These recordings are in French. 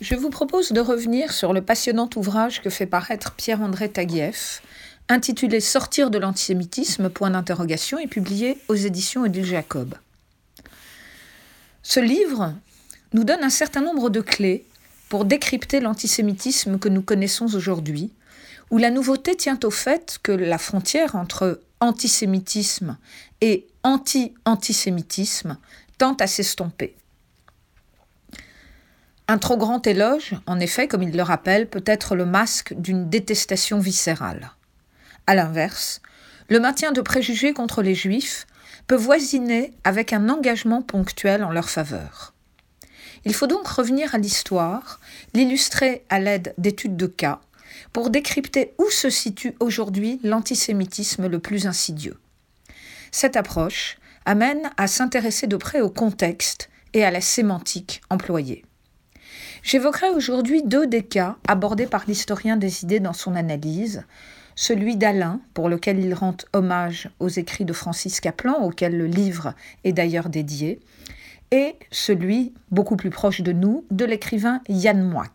Je vous propose de revenir sur le passionnant ouvrage que fait paraître Pierre-André Taguieff, intitulé Sortir de l'antisémitisme point d'interrogation et publié aux éditions Odile Jacob. Ce livre nous donne un certain nombre de clés pour décrypter l'antisémitisme que nous connaissons aujourd'hui, où la nouveauté tient au fait que la frontière entre antisémitisme et anti-antisémitisme tente à s'estomper. Un trop grand éloge, en effet, comme il le rappelle, peut être le masque d'une détestation viscérale. À l'inverse, le maintien de préjugés contre les juifs peut voisiner avec un engagement ponctuel en leur faveur. Il faut donc revenir à l'histoire, l'illustrer à l'aide d'études de cas, pour décrypter où se situe aujourd'hui l'antisémitisme le plus insidieux. Cette approche amène à s'intéresser de près au contexte et à la sémantique employée. J'évoquerai aujourd'hui deux des cas abordés par l'historien des idées dans son analyse, celui d'Alain, pour lequel il rend hommage aux écrits de Francis Caplan, auquel le livre est d'ailleurs dédié, et celui, beaucoup plus proche de nous, de l'écrivain Yann Moix.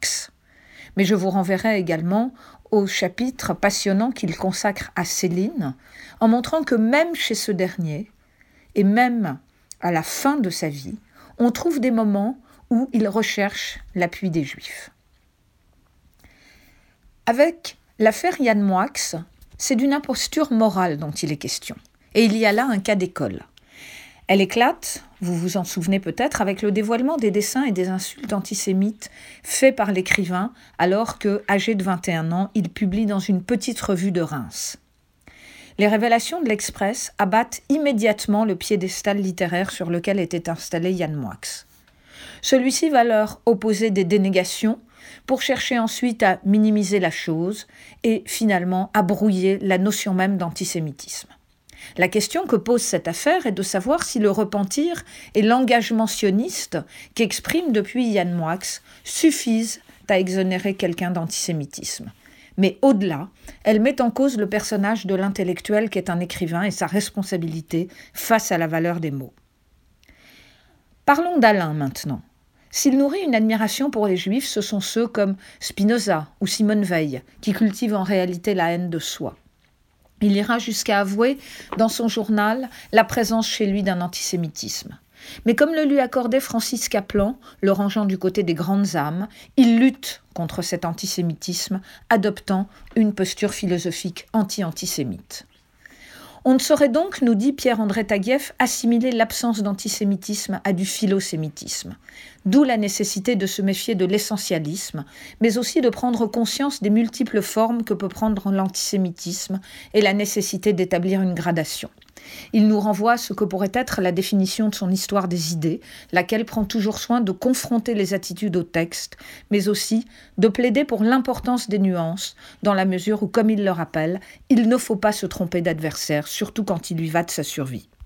Mais je vous renverrai également au chapitre passionnant qu'il consacre à Céline, en montrant que même chez ce dernier, et même à la fin de sa vie, on trouve des moments où il recherche l'appui des Juifs. Avec l'affaire Yann Moix, c'est d'une imposture morale dont il est question. Et il y a là un cas d'école. Elle éclate, vous vous en souvenez peut-être, avec le dévoilement des dessins et des insultes antisémites faits par l'écrivain alors que, âgé de 21 ans, il publie dans une petite revue de Reims. Les révélations de l'Express abattent immédiatement le piédestal littéraire sur lequel était installé Yann Moix. Celui-ci va leur opposer des dénégations pour chercher ensuite à minimiser la chose et finalement à brouiller la notion même d'antisémitisme. La question que pose cette affaire est de savoir si le repentir et l'engagement sioniste qu'exprime depuis Yann Moix suffisent à exonérer quelqu'un d'antisémitisme. Mais au-delà, elle met en cause le personnage de l'intellectuel qui est un écrivain et sa responsabilité face à la valeur des mots. Parlons d'Alain maintenant. S'il nourrit une admiration pour les juifs, ce sont ceux comme Spinoza ou Simone Veil, qui cultivent en réalité la haine de soi. Il ira jusqu'à avouer dans son journal la présence chez lui d'un antisémitisme. Mais comme le lui accordait Francis Caplan, le rangeant du côté des grandes âmes, il lutte contre cet antisémitisme, adoptant une posture philosophique anti-antisémite. On ne saurait donc, nous dit Pierre-André Taguieff, assimiler l'absence d'antisémitisme à du philosémitisme. D'où la nécessité de se méfier de l'essentialisme, mais aussi de prendre conscience des multiples formes que peut prendre l'antisémitisme et la nécessité d'établir une gradation. Il nous renvoie à ce que pourrait être la définition de son histoire des idées, laquelle prend toujours soin de confronter les attitudes au texte, mais aussi de plaider pour l'importance des nuances, dans la mesure où, comme il le rappelle, il ne faut pas se tromper d'adversaire, surtout quand il lui va de sa survie.